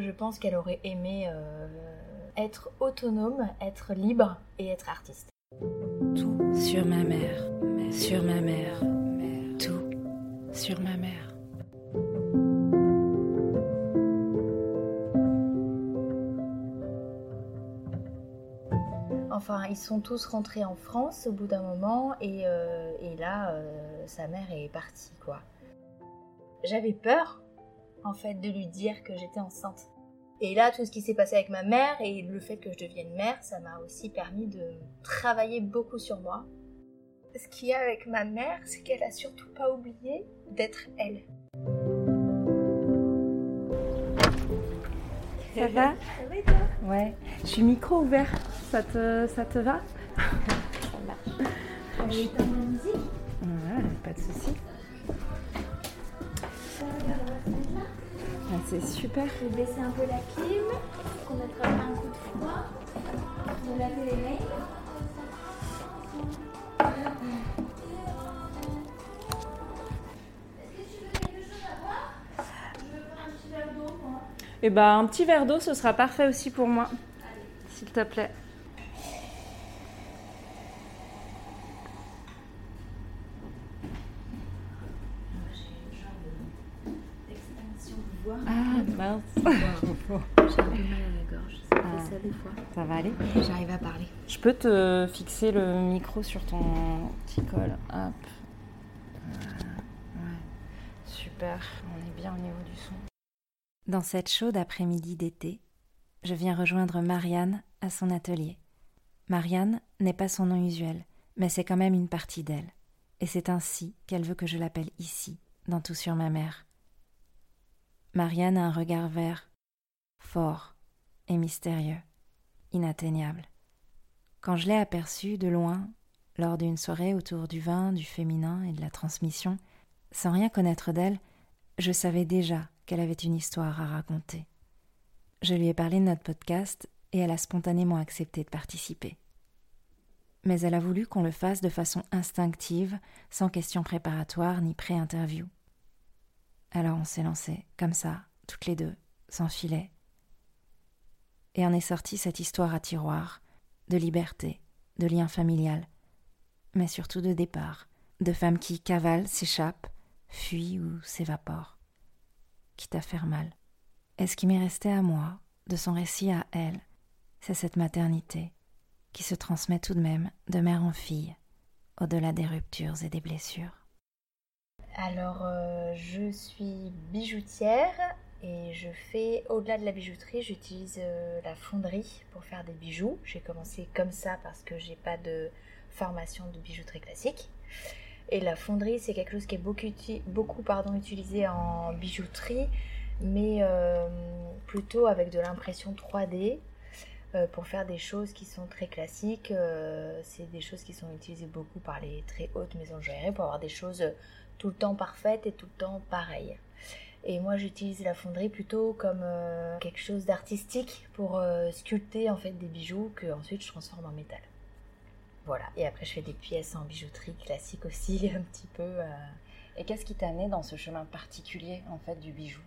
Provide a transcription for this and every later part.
je pense qu'elle aurait aimé euh, être autonome, être libre et être artiste. Tout sur ma mère, sur ma mère, tout sur ma mère. Enfin, ils sont tous rentrés en France au bout d'un moment et, euh, et là, euh, sa mère est partie, quoi. J'avais peur, en fait, de lui dire que j'étais enceinte. Et là, tout ce qui s'est passé avec ma mère et le fait que je devienne mère, ça m'a aussi permis de travailler beaucoup sur moi. Ce qu'il y a avec ma mère, c'est qu'elle a surtout pas oublié d'être elle. Ça va? Et toi? Ouais. Je suis micro ouvert. Ça te, ça te va? Ça marche. On est dans la musique? Ouais, pas de souci. Ah, c'est super. Je vais baisser un peu la clim, qu'on attrape un coup de froid, vous laver les mains. Et bah un petit verre d'eau, ce sera parfait aussi pour moi. S'il te plaît. Ah mince. J'ai un peu mal à la gorge, ça Ah. fait ça des fois. Ça va aller J'arrive à parler. Je peux te fixer le micro sur ton petit col. Hop. Ouais. Super. On est bien au niveau du son. Dans cette chaude après-midi d'été, je viens rejoindre Marianne à son atelier. Marianne n'est pas son nom usuel, mais c'est quand même une partie d'elle. Et c'est ainsi qu'elle veut que je l'appelle ici, dans Tout sur ma mère. Marianne a un regard vert, fort et mystérieux, inatteignable. Quand je l'ai aperçue de loin, lors d'une soirée autour du vin, du féminin et de la transmission, sans rien connaître d'elle, je savais déjà qu'elle avait une histoire à raconter. Je lui ai parlé de notre podcast et elle a spontanément accepté de participer. Mais elle a voulu qu'on le fasse de façon instinctive, sans question préparatoire ni pré-interview. Alors on s'est lancé, comme ça, toutes les deux, sans filet. Et en est sortie cette histoire à tiroir, de liberté, de lien familial, mais surtout de départ, de femmes qui cavalent, s'échappent, fuient ou s'évaporent quitte à faire mal. Et ce qui m'est resté à moi, de son récit à elle, c'est cette maternité qui se transmet tout de même de mère en fille, au-delà des ruptures et des blessures. Alors, euh, je suis bijoutière et je fais, au-delà de la bijouterie, j'utilise euh, la fonderie pour faire des bijoux. J'ai commencé comme ça parce que j'ai pas de formation de bijouterie classique. Et la fonderie, c'est quelque chose qui est beaucoup, utilisé en bijouterie, mais euh, plutôt avec de l'impression 3D euh, pour faire des choses qui sont très classiques. C'est des choses qui sont utilisées beaucoup par les très hautes maisons de joaillerie pour avoir des choses tout le temps parfaites et tout le temps pareilles. Et moi, j'utilise la fonderie plutôt comme euh, quelque chose d'artistique pour euh, sculpter en fait des bijoux que ensuite je transforme en métal. Voilà. Et après, je fais des pièces en bijouterie classique aussi, un petit peu. euh, Et qu'est-ce qui t'a amené dans ce chemin particulier en fait du bijou?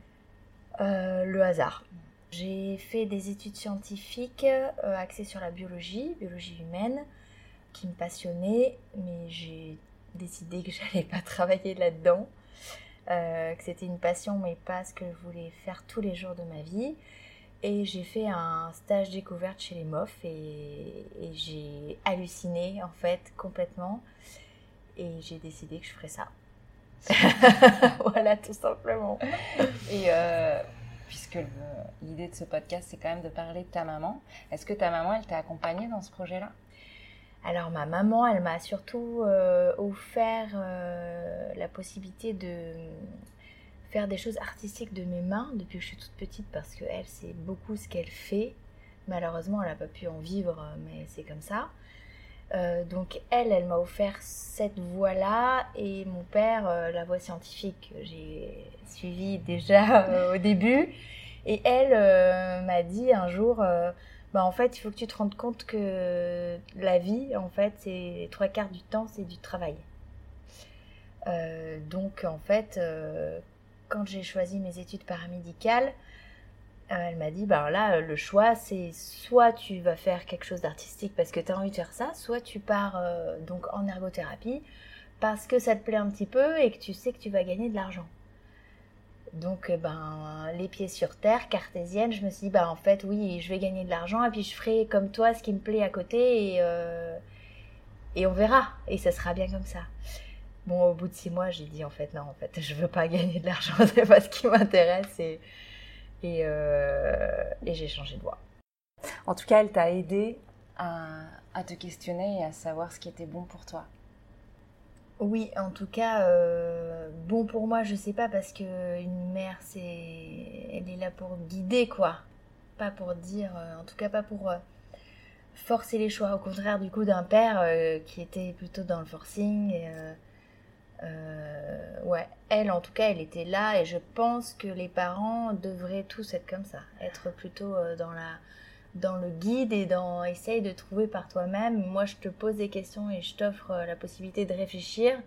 Le hasard. J'ai fait des études scientifiques axées sur la biologie, biologie humaine, qui me passionnait, mais j'ai décidé que j'allais pas travailler là-dedans, euh, que c'était une passion, mais pas ce que je voulais faire tous les jours de ma vie. Et j'ai fait un stage découverte chez les MOF et, j'ai halluciné en fait complètement. Et j'ai décidé que je ferais ça. voilà, tout simplement. Et euh, puisque l'idée de ce podcast, c'est quand même de parler de ta maman, est-ce que ta maman, elle t'a accompagnée dans ce projet-là? Alors ma maman, elle m'a surtout euh, offert euh, la possibilité de faire des choses artistiques de mes mains depuis que je suis toute petite parce que elle, c'est beaucoup ce qu'elle fait. Malheureusement, elle n'a pas pu en vivre, mais c'est comme ça. Euh, donc elle, elle m'a offert cette voie-là et mon père euh, la voie scientifique que j'ai suivie déjà euh, au début. Et elle euh, m'a dit un jour, euh, bah en fait, il faut que tu te rendes compte que la vie, en fait, c'est trois quarts du temps, c'est du travail. Euh, donc en fait, euh, quand j'ai choisi mes études paramédicales, elle m'a dit, bah là, le choix, c'est soit tu vas faire quelque chose d'artistique parce que tu as envie de faire ça, soit tu pars donc en ergothérapie parce que ça te plaît un petit peu et que tu sais que tu vas gagner de l'argent. Donc, euh, ben, les pieds sur terre, cartésienne, je me suis dit, bah, en fait, oui, je vais gagner de l'argent et puis je ferai comme toi ce qui me plaît à côté et, euh, et on verra. Et ça sera bien comme ça. Bon, au bout de six mois, j'ai dit, en fait, non, en fait, je veux pas gagner de l'argent, c'est pas ce qui m'intéresse et, et, euh, et j'ai changé de voie. En tout cas, elle t'a aidé à te questionner et à savoir ce qui était bon pour toi. Oui, en tout cas, euh, bon pour moi, je sais pas, parce que une mère, c'est, elle est là pour guider, quoi. Pas pour dire, euh, en tout cas pas pour euh, forcer les choix. Au contraire, du coup, d'un père qui était plutôt dans le forcing. Ouais, elle, en tout cas, elle était là, et je pense que les parents devraient tous être comme ça, être plutôt dans la dans le guide et dans essaye de trouver par toi-même. Moi, je te pose des questions et je t'offre euh, la possibilité de réfléchir.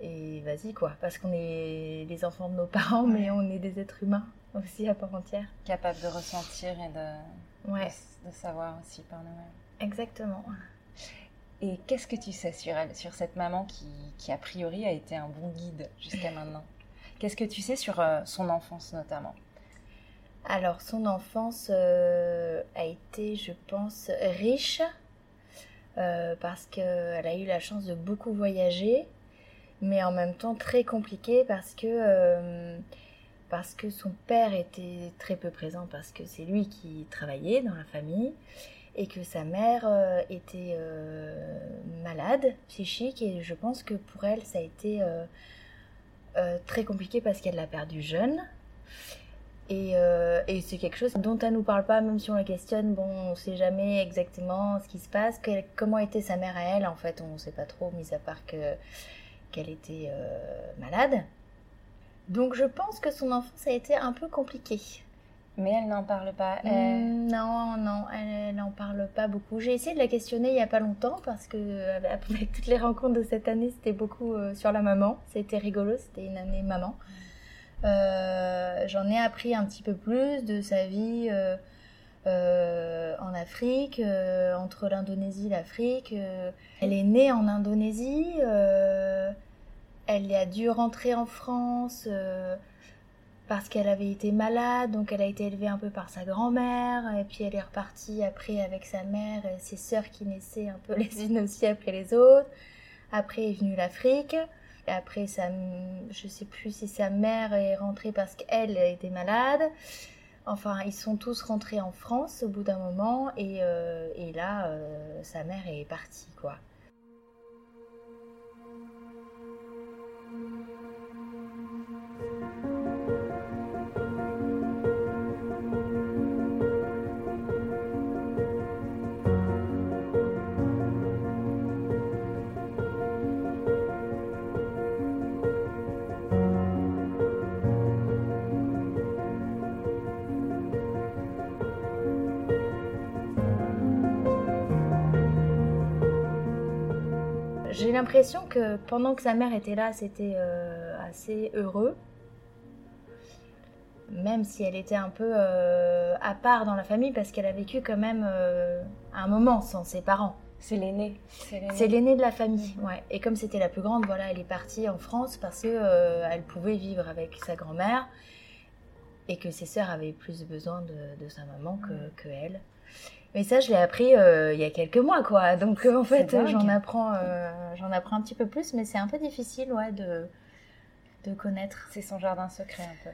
Et vas-y, quoi. Parce qu'on est les enfants de nos parents, mais on est des êtres humains aussi à part entière. Capables de ressentir et de, ouais. de, savoir aussi par nous-mêmes. Exactement. Et qu'est-ce que tu sais sur elle, sur cette maman qui, qui a priori a été un bon guide jusqu'à maintenant? Qu'est-ce que tu sais sur euh, son enfance notamment? Alors, son enfance euh, a été, je pense, riche euh, parce qu'elle a eu la chance de beaucoup voyager, mais en même temps très compliquée parce que, euh, parce que son père était très peu présent parce que c'est lui qui travaillait dans la famille et que sa mère était malade, psychique, et je pense que pour elle, ça a été très compliqué parce qu'elle l'a perdu jeune. Euh, et, c'est quelque chose dont elle nous parle pas, même si on la questionne. Bon, on sait jamais exactement ce qui se passe. comment était sa mère à elle En fait, on ne sait pas trop, mis à part que qu'elle était euh, malade. Donc, je pense que son enfance a été un peu compliquée. Mais elle n'en parle pas. Mm, non, non, elle n'en parle pas beaucoup. J'ai essayé de la questionner il y a pas longtemps parce que avec toutes les rencontres de cette année, c'était beaucoup euh, sur la maman. C'était rigolo, c'était une année maman. Euh, j'en ai appris un petit peu plus de sa vie euh, euh, en Afrique, entre l'Indonésie et l'Afrique. elle est née en Indonésie, elle a dû rentrer en France parce qu'elle avait été malade, donc elle a été élevée un peu par sa grand-mère, et puis elle est repartie après avec sa mère et ses sœurs qui naissaient un peu les unes aussi après les autres. Après est venue l'Afrique. Et après, sa, je sais plus si sa mère est rentrée parce qu'elle était malade. Enfin, ils sont tous rentrés en France au bout d'un moment et, euh, et là, euh, sa mère est partie, quoi. L'impression que pendant que sa mère était là, c'était euh, assez heureux. Même si elle était un peu euh, à part dans la famille parce qu'elle a vécu quand même euh, un moment sans ses parents. C'est l'aînée. C'est l'aînée de la famille, ouais. Et comme c'était la plus grande, voilà, elle est partie en France parce que elle pouvait vivre avec sa grand-mère et que ses sœurs avaient plus besoin de, sa maman que, que elle. Mais ça, je l'ai appris euh, il y a quelques mois, quoi. Donc, euh, en fait, j'en apprends, euh, j'en apprends un petit peu plus, mais c'est un peu difficile, ouais, de, de connaître. C'est son jardin secret, un peu.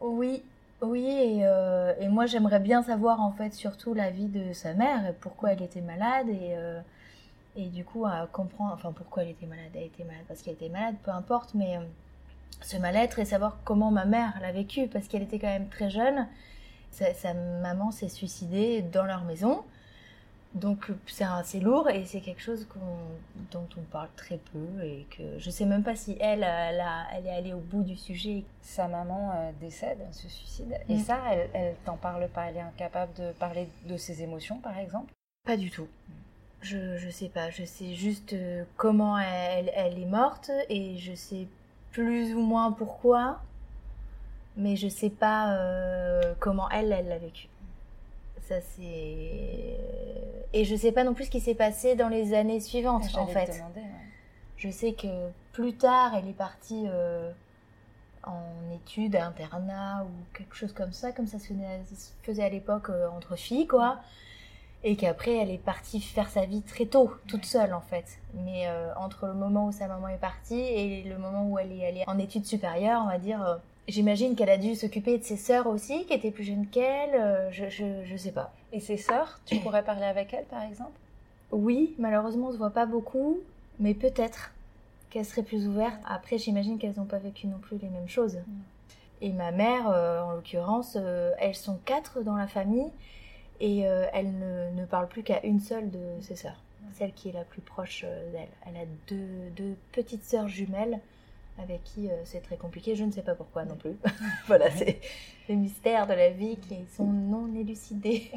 Oui, oui, et, et moi, j'aimerais bien savoir, en fait, surtout la vie de sa mère, et pourquoi elle était malade, et, et du coup, à comprendre, enfin, pourquoi elle était malade. Elle était malade parce qu'elle était malade, peu importe, mais ce mal-être et savoir comment ma mère l'a vécu, parce qu'elle était quand même très jeune sa, maman s'est suicidée dans leur maison. Donc c'est assez lourd et c'est quelque chose dont on parle très peu et que je sais même pas si elle, elle, est allée au bout du sujet. Sa maman euh, décède, se suicide. Et mm. ça, elle, elle t'en parle pas. Elle est incapable de parler de ses émotions, par exemple Pas du tout. Je, je sais pas. Je sais juste euh, comment elle, elle est morte et je sais plus ou moins pourquoi mais je sais pas euh, comment elle, elle l'a vécu. Ça c'est et je sais pas non plus ce qui s'est passé dans les années suivantes en fait. Je sais que plus tard, elle est partie euh, en études, à internat ou quelque chose comme ça, comme ça se faisait à l'époque euh, entre filles, quoi. Et qu'après, elle est partie faire sa vie très tôt, toute seule en fait. Mais entre le moment où sa maman est partie et le moment où elle est allée en études supérieures, on va dire, J'imagine qu'elle a dû s'occuper de ses sœurs aussi, qui étaient plus jeunes qu'elle. Euh, je, je, sais pas. Et ses sœurs, tu pourrais parler avec elles, par exemple? Oui, malheureusement, on se voit pas beaucoup, mais peut-être qu'elles seraient plus ouvertes. Après, j'imagine qu'elles n'ont pas vécu non plus les mêmes choses. Et ma mère, euh, en l'occurrence, euh, elles sont quatre dans la famille et elle ne, ne, parle plus qu'à une seule de ses sœurs, celle qui est la plus proche d'elle. Elle a deux, deux petites sœurs jumelles avec qui euh, c'est très compliqué. Je ne sais pas pourquoi non plus. voilà, c'est les mystères de la vie qui sont non élucidés.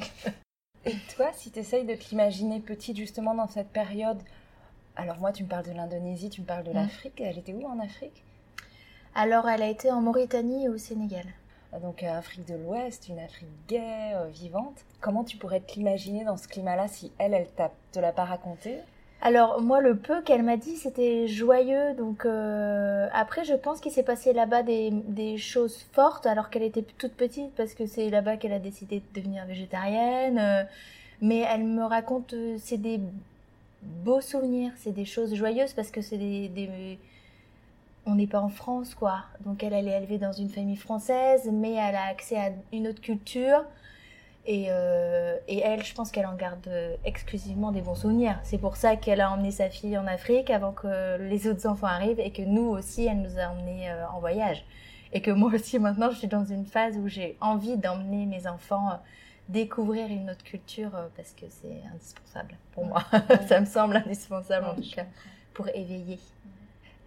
Et toi, si tu essayes de t'imaginer petite justement dans cette période, alors moi tu me parles de l'Indonésie, tu me parles de mm. l'Afrique, elle était où en Afrique? Alors elle a été en Mauritanie et au Sénégal. Ah, donc euh, Afrique de l'Ouest, une Afrique gaie, euh, vivante. Comment tu pourrais t'imaginer dans ce climat-là si elle, elle t'a, te l'a pas raconté? Alors moi le peu qu'elle m'a dit c'était joyeux donc euh, après je pense qu'il s'est passé là-bas des, des, choses fortes alors qu'elle était toute petite parce que c'est là-bas qu'elle a décidé de devenir végétarienne euh, mais elle me raconte euh, c'est des beaux souvenirs c'est des choses joyeuses parce que c'est des, des on n'est pas en France quoi. Donc elle elle est élevée dans une famille française mais elle a accès à une autre culture euh, et, elle, je pense qu'elle en garde exclusivement des bons souvenirs. C'est pour ça qu'elle a emmené sa fille en Afrique avant que les autres enfants arrivent et que nous aussi, elle nous a emmenés euh, en voyage. Et que moi aussi, maintenant, je suis dans une phase où j'ai envie d'emmener mes enfants euh, découvrir une autre culture parce que c'est indispensable pour moi. ça me semble indispensable en tout cas pour éveiller.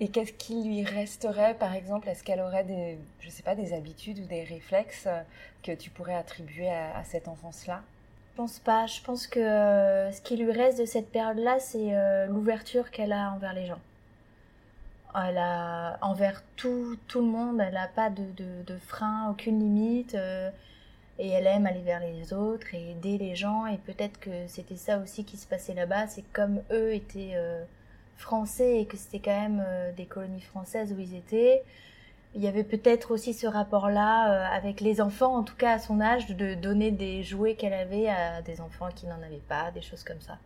Et qu'est-ce qui lui resterait, par exemple? Est-ce qu'elle aurait des, je sais pas, des habitudes ou des réflexes euh, que tu pourrais attribuer à, cette enfance-là? Je pense pas. Je pense que euh, ce qui lui reste de cette période-là, c'est euh, l'ouverture qu'elle a envers les gens. Elle a envers tout, tout le monde. Elle n'a pas de, de, frein, aucune limite. et elle aime aller vers les autres et aider les gens. Et peut-être que c'était ça aussi qui se passait là-bas. C'est comme eux étaient français et que c'était quand même euh, des colonies françaises où ils étaient. Il y avait peut-être aussi ce rapport-là euh, avec les enfants, en tout cas à son âge, de donner des jouets qu'elle avait à des enfants qui n'en avaient pas, des choses comme ça.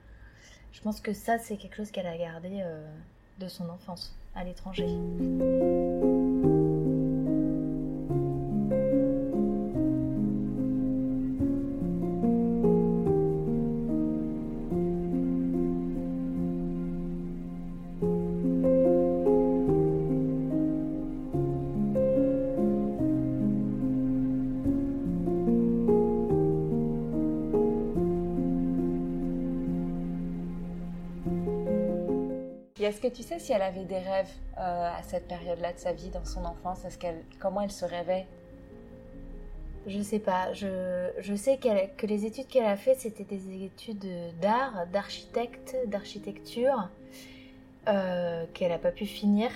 Je pense que ça, c'est quelque chose qu'elle a gardé euh, de son enfance à l'étranger. Est-ce que tu sais si elle avait des rêves euh, à cette période-là de sa vie, dans son enfance? Est-ce qu'elle, Comment elle se rêvait? Je sais pas. Je, je sais que les études qu'elle a faites, c'était des études d'art, d'architecte, d'architecture, euh, qu'elle n'a pas pu finir.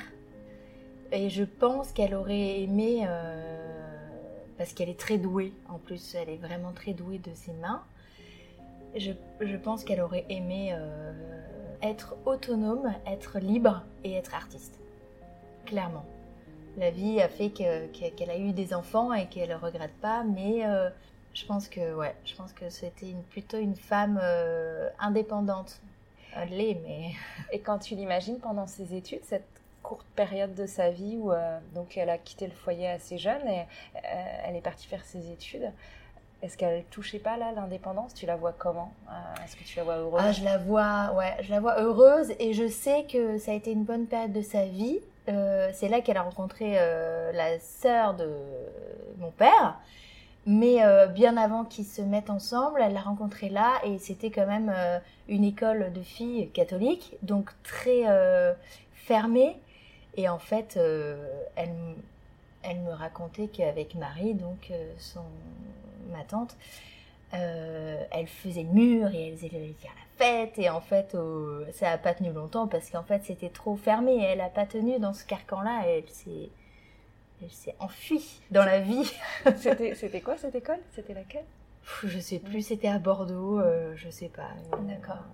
Et je pense qu'elle aurait aimé, euh, parce qu'elle est très douée, en plus, elle est vraiment très douée de ses mains. Je, je pense qu'elle aurait aimé être autonome, être libre et être artiste. Clairement. La vie a fait qu'elle a eu des enfants et qu'elle ne regrette pas, mais euh, je pense que ouais, je pense que c'était plutôt une femme euh, indépendante. Elle l'est, mais. Et quand tu l'imagines pendant ses études, cette courte période de sa vie où euh, donc elle a quitté le foyer assez jeune et elle est partie faire ses études. Est-ce qu'elle touchait pas là l'indépendance? Tu la vois comment? Euh, Est-ce que tu la vois heureuse? Ah, je la vois, ouais, je la vois heureuse et je sais que ça a été une bonne période de sa vie. Euh, c'est là qu'elle a rencontré euh, la sœur de mon père. Mais bien avant qu'ils se mettent ensemble, elle l'a rencontré là et c'était quand même une école de filles catholiques, donc très fermée. Et en fait, elle, elle me racontait qu'avec Marie, donc son ma tante, euh, elle faisait le mur et elle allait faire la fête. Et en fait, ça n'a pas tenu longtemps parce qu'en fait, c'était trop fermé. Elle n'a pas tenu dans ce carcan-là. Elle s'est Elle s'est enfuie dans la vie. c'était quoi cette école? C'était laquelle? Je sais plus, c'était à Bordeaux, euh, je sais pas. D'accord.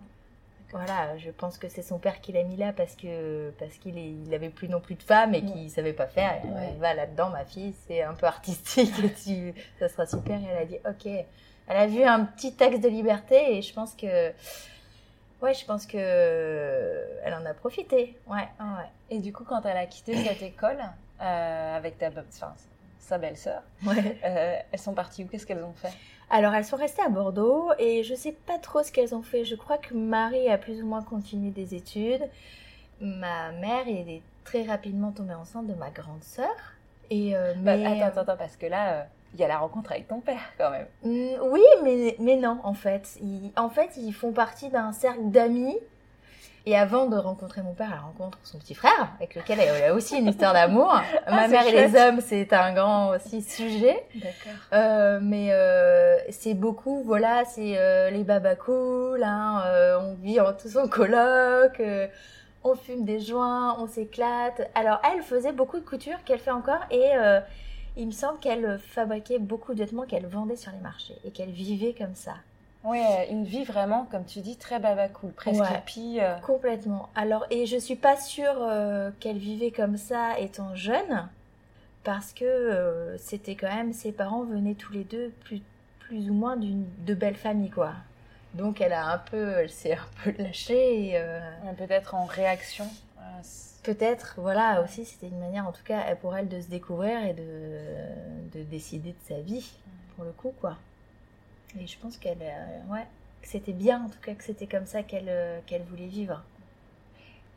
Voilà, je pense que c'est son père qui l'a mis là parce que parce qu'il il avait plus non plus de femmes et qu'il savait pas faire. Elle va là-dedans, ma fille, c'est un peu artistique et tu, ça sera super. Et elle a dit ok. Elle a vu un petit texte de liberté et je pense que ouais, je pense que elle en a profité. Ouais, ouais. Et du coup, quand elle a quitté cette école euh, avec ta, enfin, sa belle-sœur, ouais. euh, elles sont parties où? Qu'est-ce qu'elles ont fait? Alors, elles sont restées à Bordeaux et je sais pas trop ce qu'elles ont fait. Je crois que Marie a plus ou moins continué des études. Ma mère est très rapidement tombée enceinte de ma grande sœur. Et euh, bah, mais... attends, attends, parce que là, euh, il y a la rencontre avec ton père quand même. Oui, mais, mais non, en fait. en fait, ils font partie d'un cercle d'amis et avant de rencontrer mon père, elle rencontre son petit frère, avec lequel elle a aussi une histoire d'amour. Ah, Ma mère et les hommes, c'est un grand aussi sujet. D'accord. Euh, mais euh, c'est beaucoup, voilà, c'est euh, les babas cool, hein, on vit en tous en coloc, on fume des joints, on s'éclate. Alors elle faisait beaucoup de couture qu'elle fait encore et il me semble qu'elle fabriquait beaucoup de vêtements qu'elle vendait sur les marchés et qu'elle vivait comme ça. Oui, une vie vraiment, comme tu dis, très babacool, presque hippie. Euh. Complètement. Alors, et je suis pas sûre euh, qu'elle vivait comme ça étant jeune, parce que euh, c'était quand même, ses parents venaient tous les deux plus, plus ou moins d'une de belles familles, quoi. Donc elle a un peu, elle s'est un peu lâchée. Peut-être en réaction. Peut-être, voilà, aussi c'était une manière, en tout cas, pour elle de se découvrir et de, de décider de sa vie, pour le coup, quoi. Et je pense qu'elle, euh, ouais, c'était bien en tout cas que c'était comme ça qu'elle euh, qu'elle voulait vivre.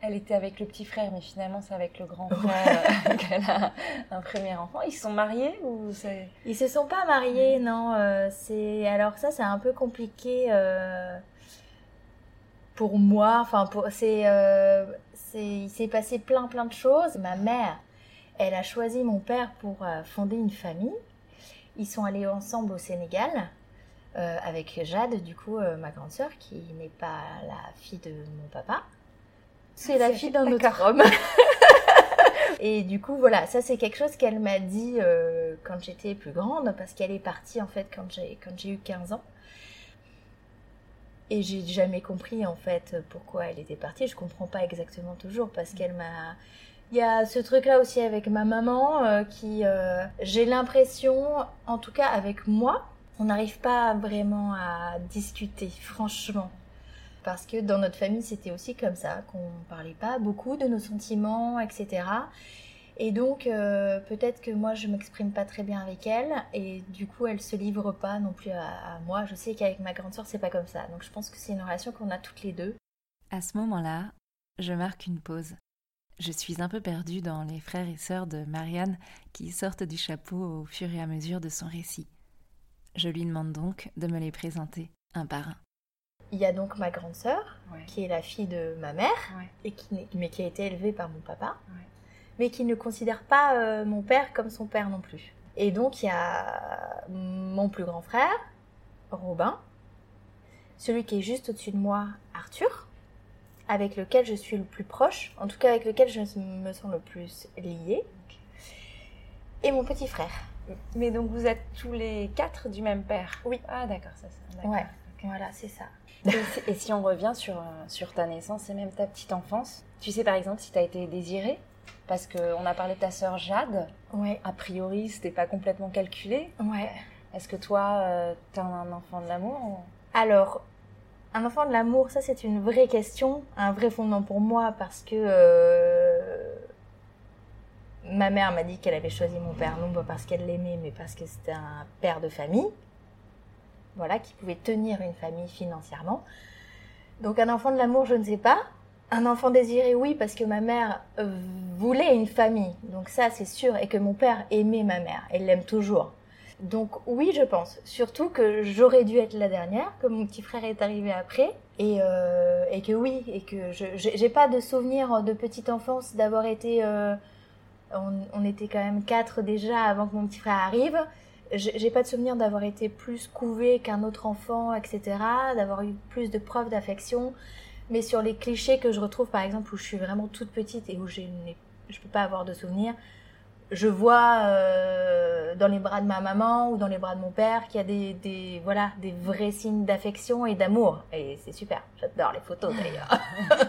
Elle était avec le petit frère, mais finalement c'est avec le grand frère euh, qu'elle a un premier enfant. Ils se sont mariés ou c'est Ils se sont pas mariés, non. c'est alors ça c'est un peu compliqué pour moi. Enfin pour c'est c'est il s'est passé plein plein de choses. Ma mère, elle a choisi mon père pour fonder une famille. Ils sont allés ensemble au Sénégal. Euh, avec Jade, du coup, euh, ma grande sœur, qui n'est pas la fille de mon papa. C'est la fille d'un autre homme. Et du coup, voilà, ça c'est quelque chose qu'elle m'a dit euh, quand j'étais plus grande, parce qu'elle est partie en fait quand j'ai quand j'ai eu 15 ans. Et j'ai jamais compris en fait pourquoi elle était partie. Je comprends pas exactement toujours parce qu'elle m'a. Il y a ce truc-là aussi avec ma maman qui, j'ai l'impression, en tout cas avec moi, on n'arrive pas vraiment à discuter, franchement. Parce que dans notre famille, c'était aussi comme ça, qu'on parlait pas beaucoup de nos sentiments, etc. Et donc, euh, peut-être que moi, je m'exprime pas très bien avec elle, et du coup, elle se livre pas non plus à, moi. Je sais qu'avec ma grande sœur, c'est pas comme ça. Donc, je pense que c'est une relation qu'on a toutes les deux. À ce moment-là, je marque une pause. Je suis un peu perdue dans les frères et sœurs de Marianne qui sortent du chapeau au fur et à mesure de son récit. Je lui demande donc de me les présenter un par un. Il y a donc ma grande sœur, qui est la fille de ma mère, et qui, mais qui a été élevée par mon papa, mais qui ne considère pas euh, mon père comme son père non plus. Et donc il y a mon plus grand frère, Robin, celui qui est juste au-dessus de moi, Arthur, avec lequel je suis le plus proche, en tout cas avec lequel je me sens le plus liée, et mon petit frère, mais donc vous êtes tous les quatre du même père? Oui. Ah d'accord, ça. Ouais, voilà, c'est ça. Et, si on revient sur, euh, sur ta naissance et même ta petite enfance, tu sais par exemple si tu as été désirée Parce qu'on a parlé de ta sœur Jade. Ouais. A priori, c'était pas complètement calculé. Ouais. Est-ce que toi, euh, tu as un enfant de l'amour Alors, un enfant de l'amour, ça c'est une vraie question, un vrai fondement pour moi parce que euh, ma mère m'a dit qu'elle avait choisi mon père non pas parce qu'elle l'aimait, mais parce que c'était un père de famille, voilà, qui pouvait tenir une famille financièrement. Donc un enfant de l'amour, je ne sais pas. Un enfant désiré, oui, parce que ma mère euh, voulait une famille, donc ça c'est sûr, et que mon père aimait ma mère, elle l'aime toujours. Donc oui, je pense. Surtout que j'aurais dû être la dernière, que mon petit frère est arrivé après, et, euh, et que oui, et que je j'ai pas de souvenir de petite enfance d'avoir été euh, on, était quand même quatre déjà avant que mon petit frère arrive. J'ai pas de souvenir d'avoir été plus couvée qu'un autre enfant, etc., d'avoir eu plus de preuves d'affection. Mais sur les clichés que je retrouve, par exemple, où je suis vraiment toute petite et où je ne peux pas avoir de souvenirs, je vois euh, dans les bras de ma maman ou dans les bras de mon père qu'il y a des, des, voilà, des vrais signes d'affection et d'amour. Et c'est super. J'adore les photos d'ailleurs.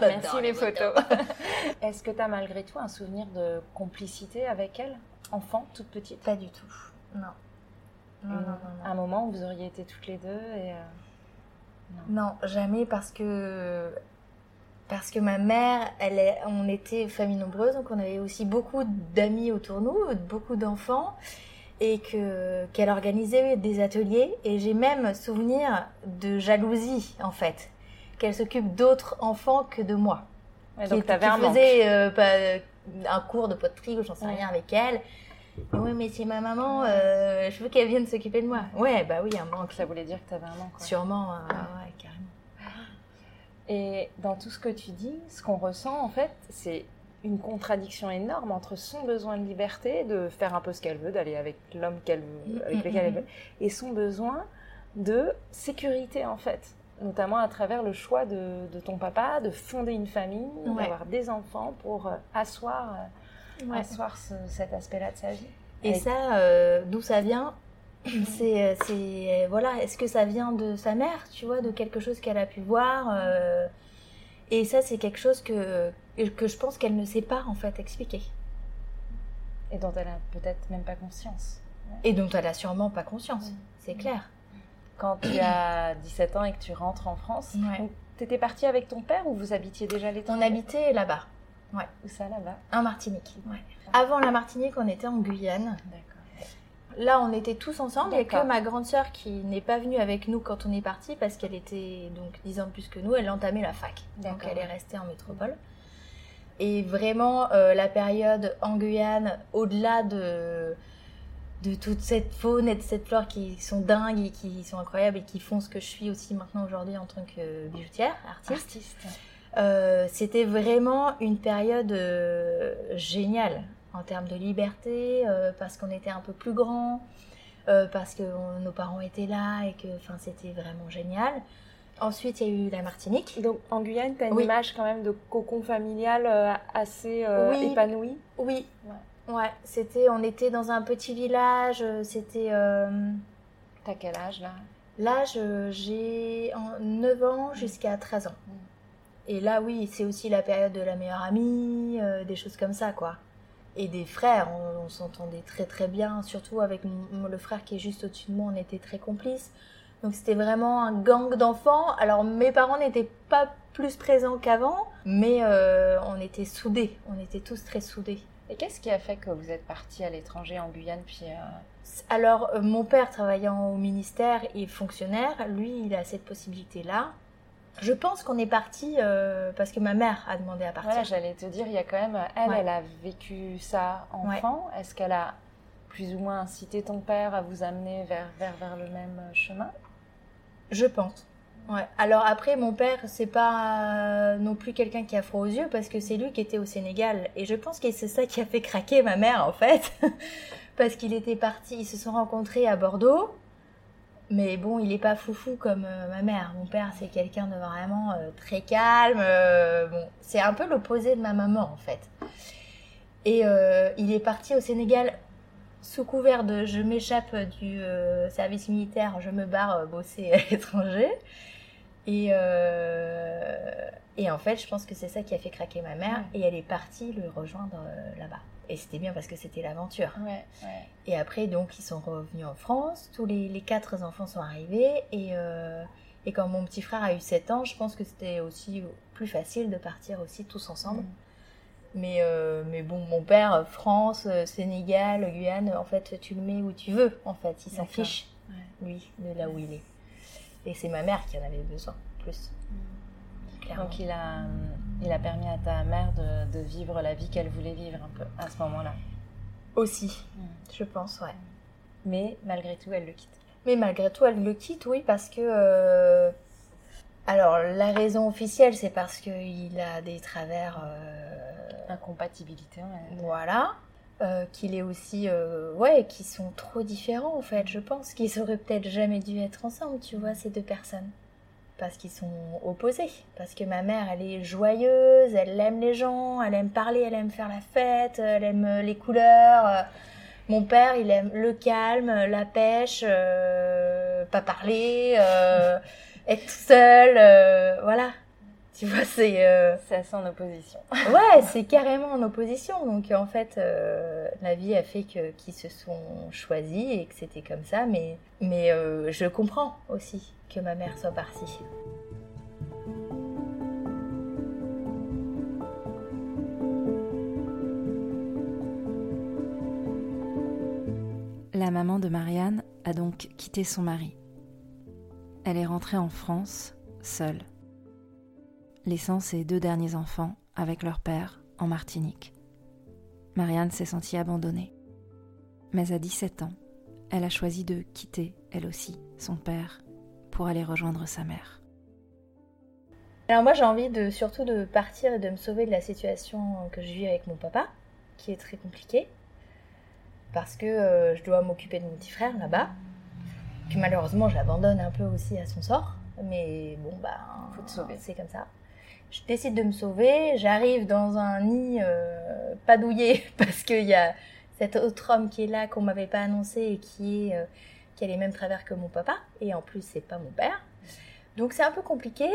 Merci les photos. Est-ce que tu as malgré tout un souvenir de complicité avec elle, enfant, toute petite? Pas du tout. Non. Non, non, non, Un moment où vous auriez été toutes les deux et. euh, non. Non, jamais parce que parce que ma mère, elle est, on était famille nombreuse, donc on avait aussi beaucoup d'amis autour de nous, beaucoup d'enfants, et que qu'elle organisait des ateliers. Et j'ai même souvenir de jalousie en fait, qu'elle s'occupe d'autres enfants que de moi. Qui, donc tu avais qui un faisait euh, pas- un cours de poterie ou j'en sais Ouais. rien avec elle. Oui, mais c'est ma maman, euh, je veux qu'elle vienne s'occuper de moi. Ouais, bah oui, un manque. Ça voulait dire que tu avais un manque. Sûrement, euh, ouais, carrément. Et dans tout ce que tu dis, ce qu'on ressent en fait, c'est une contradiction énorme entre son besoin de liberté, de faire un peu ce qu'elle veut, d'aller avec l'homme qu'elle veut, avec Mm, lequel elle mm, veut, et son besoin de sécurité en fait, notamment à travers le choix de, de ton papa de fonder une famille, Ouais. d'avoir des enfants pour euh, asseoir, euh, Ouais. asseoir ce- cet aspect-là de sa vie. Et Avec- ça, euh, d'où ça vient? C'est, euh, euh, voilà, est-ce que ça vient de sa mère, tu vois, de quelque chose qu'elle a pu voir euh, Et ça, c'est quelque chose que que je pense qu'elle ne sait pas en fait expliquer, et dont elle a peut-être même pas conscience. et dont elle a sûrement pas conscience. Ouais. C'est clair. Quand tu as 17 ans et que tu rentres en France, Ouais. tu étais partie avec ton père ou vous habitiez déjà l'étranger? On habitait là-bas, Où ça, là-bas? En Martinique. Ouais. Avant la Martinique, on était en Guyane. D'accord. Là, on était tous ensemble. Il n'y a que ma grande sœur qui n'est pas venue avec nous quand on est parti parce qu'elle était donc 10 ans de plus que nous. Elle entamait la fac. Donc elle est restée en métropole. Et vraiment, euh, la période en Guyane, au-delà de, de toute cette faune et de cette flore qui sont dingues et qui sont incroyables et qui font ce que je suis aussi maintenant aujourd'hui en tant que bijoutière, artiste, Artiste. euh, c'était vraiment une période euh, géniale en termes de liberté, euh, parce qu'on était un peu plus grands, euh, parce que on- nos parents étaient là et que c'était vraiment génial. Ensuite, il y a eu la Martinique. Donc en Guyane, tu as une Oui. image quand même de cocon familial euh, assez Oui. épanoui. Oui, Ouais. ouais, c'était, on était dans un petit village, c'était... T'as quel âge là? Là, j'ai en 9 ans jusqu'à 13 ans. Mm. Et là, oui, c'est aussi la période de la meilleure amie, des choses comme ça, quoi. Et des frères, on, on s'entendait très très bien, surtout avec mon- le frère qui est juste au-dessus de moi, on était très complices. Donc c'était vraiment un gang d'enfants. Alors mes parents n'étaient pas plus présents qu'avant, mais euh, on était soudés, on était tous très soudés. Et qu'est-ce qui a fait que vous êtes parti à l'étranger en Guyane puis euh, Alors, euh, mon père travaillant au ministère et fonctionnaire, lui, il a cette possibilité-là. Je pense qu'on est parti euh, parce que ma mère a demandé à partir. Voilà, j'allais te dire, il y a quand même, elle, Ouais. elle a vécu ça enfant. Est-ce qu'elle a plus ou moins incité ton père à vous amener vers, vers, vers le même chemin? Je pense. Ouais. Alors après, mon père, c'est pas euh, non plus quelqu'un qui a froid aux yeux parce que c'est lui qui était au Sénégal. Et je pense que c'est ça qui a fait craquer ma mère en fait. parce qu'il était parti, ils se sont rencontrés à Bordeaux. Mais bon, il est pas foufou comme euh, ma mère. Mon père, c'est quelqu'un de vraiment euh, très calme. euh, bon, c'est un peu l'opposé de ma maman en fait. Et il est parti au Sénégal sous couvert de je m'échappe du service militaire, je me barre bosser à l'étranger. Et, et en fait, je pense que c'est ça qui a fait craquer ma mère. Et elle est partie le rejoindre là-bas. Et c'était bien parce que c'était l'aventure. Ouais, ouais. Et après, donc, ils sont revenus en France. Tous les, les quatre enfants sont arrivés. Et, euh, et quand mon petit frère a eu 7 ans, je pense que c'était aussi plus facile de partir aussi tous ensemble. Mm. Mais, euh, mais bon, mon père, France, euh, Sénégal, Guyane, en fait, tu le mets où tu veux. En fait, il s'en fiche, lui, de là où il est. Et c'est ma mère qui en avait besoin, plus. Clairement. Donc il a, il a permis à ta mère de, de vivre la vie qu'elle voulait vivre un peu à ce moment-là. Aussi, Mm. je pense, ouais. Mais malgré tout, elle le quitte. Mais malgré tout, elle le quitte, oui, parce que. euh, Alors, la raison officielle, c'est parce qu'il a des travers. euh, Incompatibilité. ouais. Voilà. Euh, qu'il est aussi. euh, Ouais, qui sont trop différents, en fait. Je pense qu'ils auraient peut-être jamais dû être ensemble, tu vois, ces deux personnes. Parce qu'ils sont opposés. Parce que ma mère, elle est joyeuse, elle aime les gens, elle aime parler, elle aime faire la fête, elle aime les couleurs. Mon père, il aime le calme, la pêche, euh, pas parler, euh, être tout seul, euh, voilà. Tu vois, c'est. C'est assez en opposition. ouais, c'est carrément en opposition. Donc en fait, la vie a fait que qu'ils se sont choisis et que c'était comme ça. Mais mais je comprends aussi que ma mère soit partie. La maman de Marianne a donc quitté son mari. Elle est rentrée en France, seule, laissant ses deux derniers enfants avec leur père en Martinique. Marianne s'est sentie abandonnée. Mais à 17 ans, elle a choisi de quitter, elle aussi, son père pour aller rejoindre sa mère. Alors moi j'ai envie de surtout de partir et de me sauver de la situation que je vis avec mon papa, qui est très compliquée, parce que euh, je dois m'occuper de mon petit frère là-bas, que malheureusement j'abandonne un peu aussi à son sort, mais bon bah faut te sauver, c'est comme ça. Je décide de me sauver, j'arrive dans un nid euh, pas douillé parce qu'il y a cet autre homme qui est là qu'on m'avait pas annoncé et qui est euh, qui a les mêmes travers que mon papa, et en plus c'est pas mon père. Donc c'est un peu compliqué.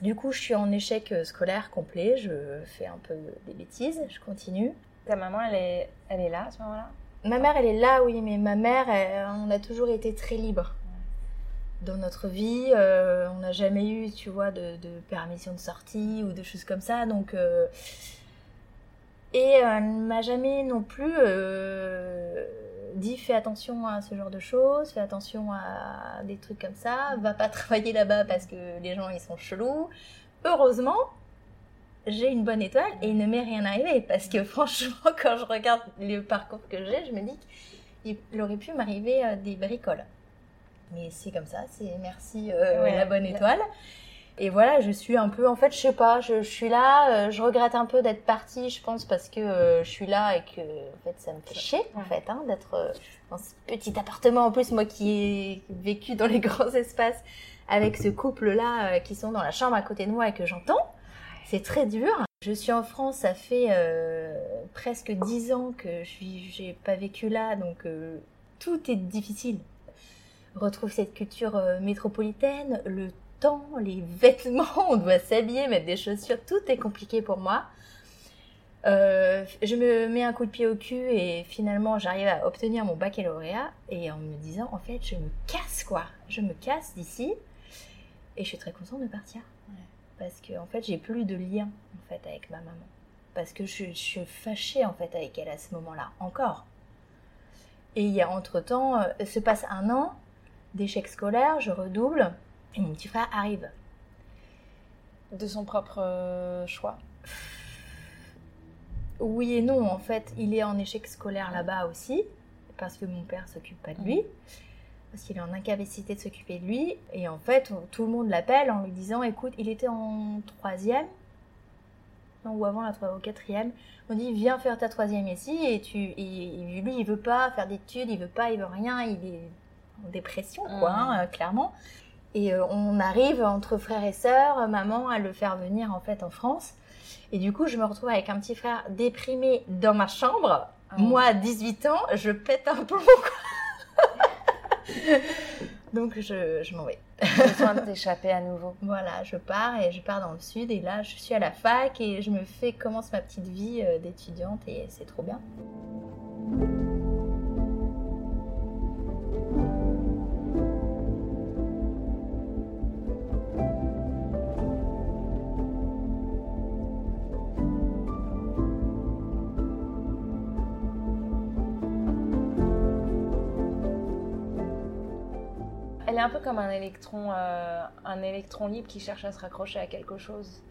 Du coup, je suis en échec euh, scolaire complet, je fais un peu des bêtises, je continue. Ta maman, elle est, elle est là à ce moment-là? Ma mère, elle est là, oui, mais ma mère, on a toujours été très libre dans notre vie. Euh, on n'a jamais eu, tu vois, de, permission de sortie ou de choses comme ça. Donc, euh, et elle ne m'a jamais non plus dit fais attention à ce genre de choses, fais attention à des trucs comme ça, va pas travailler là-bas parce que les gens ils sont chelous. Heureusement, j'ai une bonne étoile et il ne m'est rien arrivé parce que franchement, quand je regarde le parcours que j'ai, je me dis qu'il aurait pu m'arriver euh, des bricoles. Mais c'est comme ça, c'est merci euh, la bonne étoile. Et voilà, je suis un peu, en fait, je sais pas, je, suis là, euh, je regrette un peu d'être partie, je pense, parce que euh, je suis là et que, en fait, ça me fait chier, en fait, hein, d'être euh, dans ce petit appartement. En plus, moi qui ai vécu dans les grands espaces avec ce couple-là qui sont dans la chambre à côté de moi et que j'entends, c'est très dur. Je suis en France, ça fait presque dix ans que je n'ai pas vécu là, donc tout est difficile. retrouve cette culture métropolitaine, le temps, les vêtements, on doit s'habiller, mettre des chaussures, tout est compliqué pour moi. Euh, je me mets un coup de pied au cul et finalement j'arrive à obtenir mon baccalauréat et en me disant en fait je me casse quoi, je me casse d'ici et je suis très contente de partir. Parce que en fait j'ai plus de lien en fait avec ma maman. Parce que je, je, suis fâchée en fait avec elle à ce moment-là encore. Et il y a entre temps euh, se passe un an d'échec scolaire, je redouble et mon petit frère arrive. De son propre euh, choix Oui et non, en fait, il est en échec scolaire là-bas aussi, parce que mon père s'occupe pas de lui, parce qu'il est en incapacité de s'occuper de lui. Et en fait, tout le monde l'appelle en lui disant, écoute, il était en troisième, ou avant la troisième, au quatrième. On dit, viens faire ta troisième ici, et tu, et, lui, il veut pas faire d'études, il veut pas, il veut rien, il est en dépression, quoi, mmh. hein, clairement. Et euh, on arrive entre frères et sœurs, maman, à le faire venir en fait en France. Et du coup, je me retrouve avec un petit frère déprimé dans ma chambre. Ah Moi, à 18 ans, je pète un plomb. Donc, je, je m'en vais. besoin de t'échapper à nouveau. Voilà, je pars et je pars dans le sud. Et là, je suis à la fac et je me fais, commence ma petite vie euh, d'étudiante et c'est trop bien. Elle est un peu comme un électron, euh, un électron libre qui cherche à se raccrocher à quelque chose,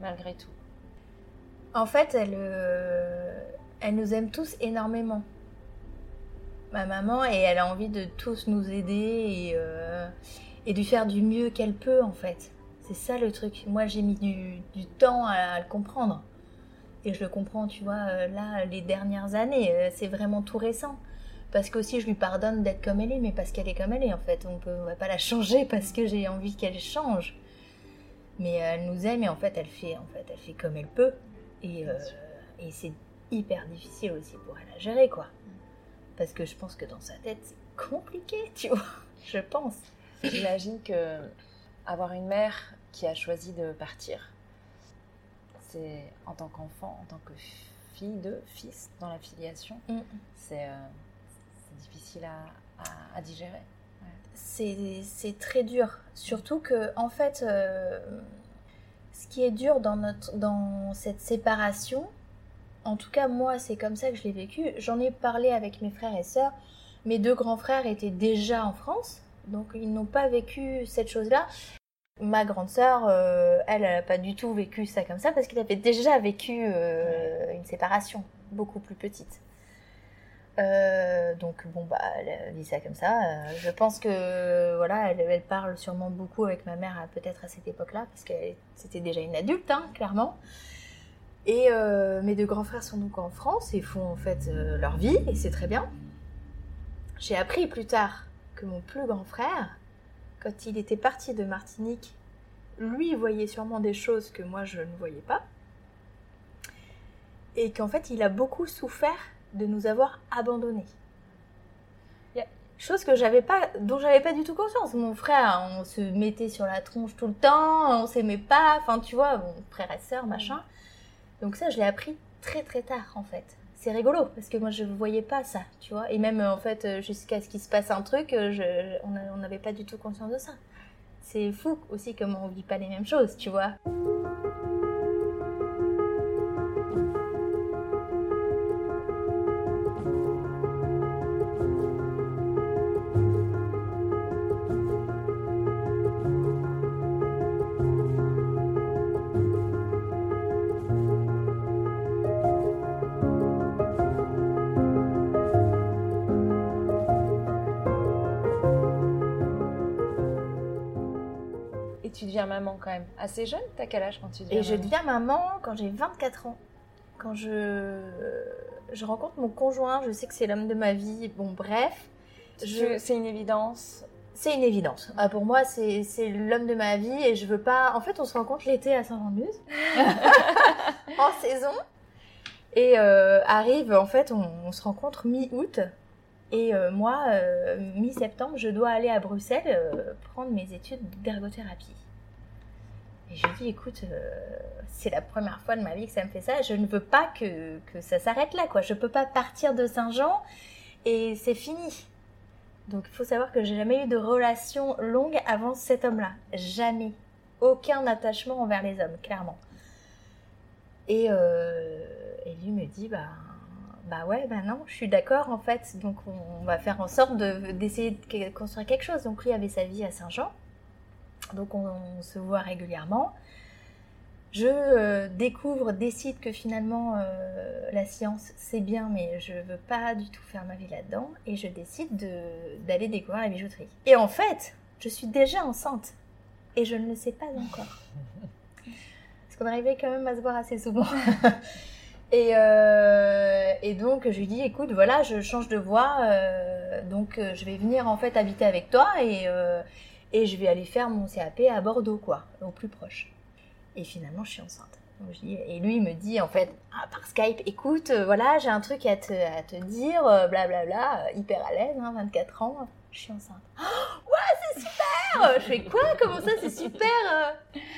malgré tout. En fait, elle, euh, elle nous aime tous énormément. Ma maman, et elle a envie de tous nous aider et, euh, et de faire du mieux qu'elle peut, en fait. C'est ça le truc. Moi, j'ai mis du, temps à, à, le comprendre. Et je le comprends, tu vois, là, les dernières années, c'est vraiment tout récent. Parce qu'aussi je lui pardonne d'être comme elle est, mais parce qu'elle est comme elle est en fait. On on va pas la changer parce que j'ai envie qu'elle change. Mais elle nous aime et en fait elle fait, en fait, elle fait comme elle peut. Et, euh, et c'est hyper difficile aussi pour elle à gérer quoi. Parce que je pense que dans sa tête c'est compliqué, tu vois. Je pense. J'imagine que avoir une mère qui a choisi de partir, c'est en tant qu'enfant, en tant que fille de fils dans la filiation, Mm. c'est euh, c'est difficile à, à- à digérer. C'est c'est très dur. Surtout que, en fait, euh, ce qui est dur dans, notre, dans cette séparation, en tout cas, moi, c'est comme ça que je l'ai vécu. J'en ai parlé avec mes frères et sœurs. Mes deux grands frères étaient déjà en France, donc ils n'ont pas vécu cette chose-là. Ma grande sœur, euh, elle, elle n'a pas du tout vécu ça comme ça parce qu'elle avait déjà vécu euh, une séparation beaucoup plus petite. Euh, donc bon bah elle dit ça comme ça. Euh, je pense que voilà, elle, parle sûrement beaucoup avec ma mère peut-être à cette époque-là parce que c'était déjà une adulte, hein, clairement. Et euh, mes deux grands frères sont donc en France et font en fait leur vie et c'est très bien. J'ai appris plus tard que mon plus grand frère, quand il était parti de Martinique, lui voyait sûrement des choses que moi je ne voyais pas et qu'en fait il a beaucoup souffert de nous avoir abandonnés. Chose que j'avais pas, dont j'avais pas du tout conscience. Mon frère, on se mettait sur la tronche tout le temps, on s'aimait pas, enfin tu vois, frère et sœur, machin. Donc ça, je l'ai appris très très tard en fait. C'est rigolo parce que moi je ne voyais pas ça, tu vois. Et même en fait, jusqu'à ce qu'il se passe un truc, on n'avait pas du tout conscience de ça. C'est fou aussi comment on vit pas les mêmes choses, tu vois. Et tu deviens maman quand même assez jeune T'as quel âge quand tu deviens Et je deviens maman quand j'ai 24 ans. Quand je, je rencontre mon conjoint, je sais que c'est l'homme de ma vie. Bon, bref, je- C'est une évidence. c'est une évidence. Ah, pour moi, c'est c'est l'homme de ma vie et je veux pas. En fait, on se rencontre l'été à Saint-Jean-de-Luz, en saison. Et euh, arrive, en fait, on, on se rencontre mi-août. Et euh, moi, euh, mi-septembre, je dois aller à Bruxelles euh, prendre mes études d'ergothérapie. Et je lui dis, écoute, c'est la première fois de ma vie que ça me fait ça. Je ne veux pas que, que ça s'arrête là, quoi. Je peux pas partir de Saint-Jean et c'est fini. Donc il faut savoir que j'ai jamais eu de relation longue avant cet homme-là. Jamais. Aucun attachement envers les hommes, clairement. Et, et lui me dit, bah, bah ouais, bah non, je suis d'accord en fait. Donc on, va faire en sorte de- d'essayer de, construire quelque chose. Donc lui avait sa vie à Saint-Jean. Donc on, on se voit régulièrement. Je euh, découvre, décide que finalement euh, la science c'est bien, mais je veux pas du tout faire ma vie là-dedans, et je décide de- d'aller découvrir la bijouterie. Et en fait, je suis déjà enceinte, et je ne le sais pas encore. Parce qu'on arrivait quand même à se voir assez souvent. et, euh, et donc je lui dis, écoute, voilà, je change de voie, euh, donc euh, je vais venir en fait habiter avec toi, et, euh, et je vais aller faire mon CAP à Bordeaux, quoi, au plus proche. Et finalement, je suis enceinte. Donc, je et lui, il me dit, en fait, ah, par Skype, écoute, euh, voilà, j'ai un truc à te, à te dire, euh, blablabla, euh, hyper à l'aise, hein, 24 ans, je suis enceinte. Oh, ouais, c'est super Je fais quoi? Comment ça, c'est super?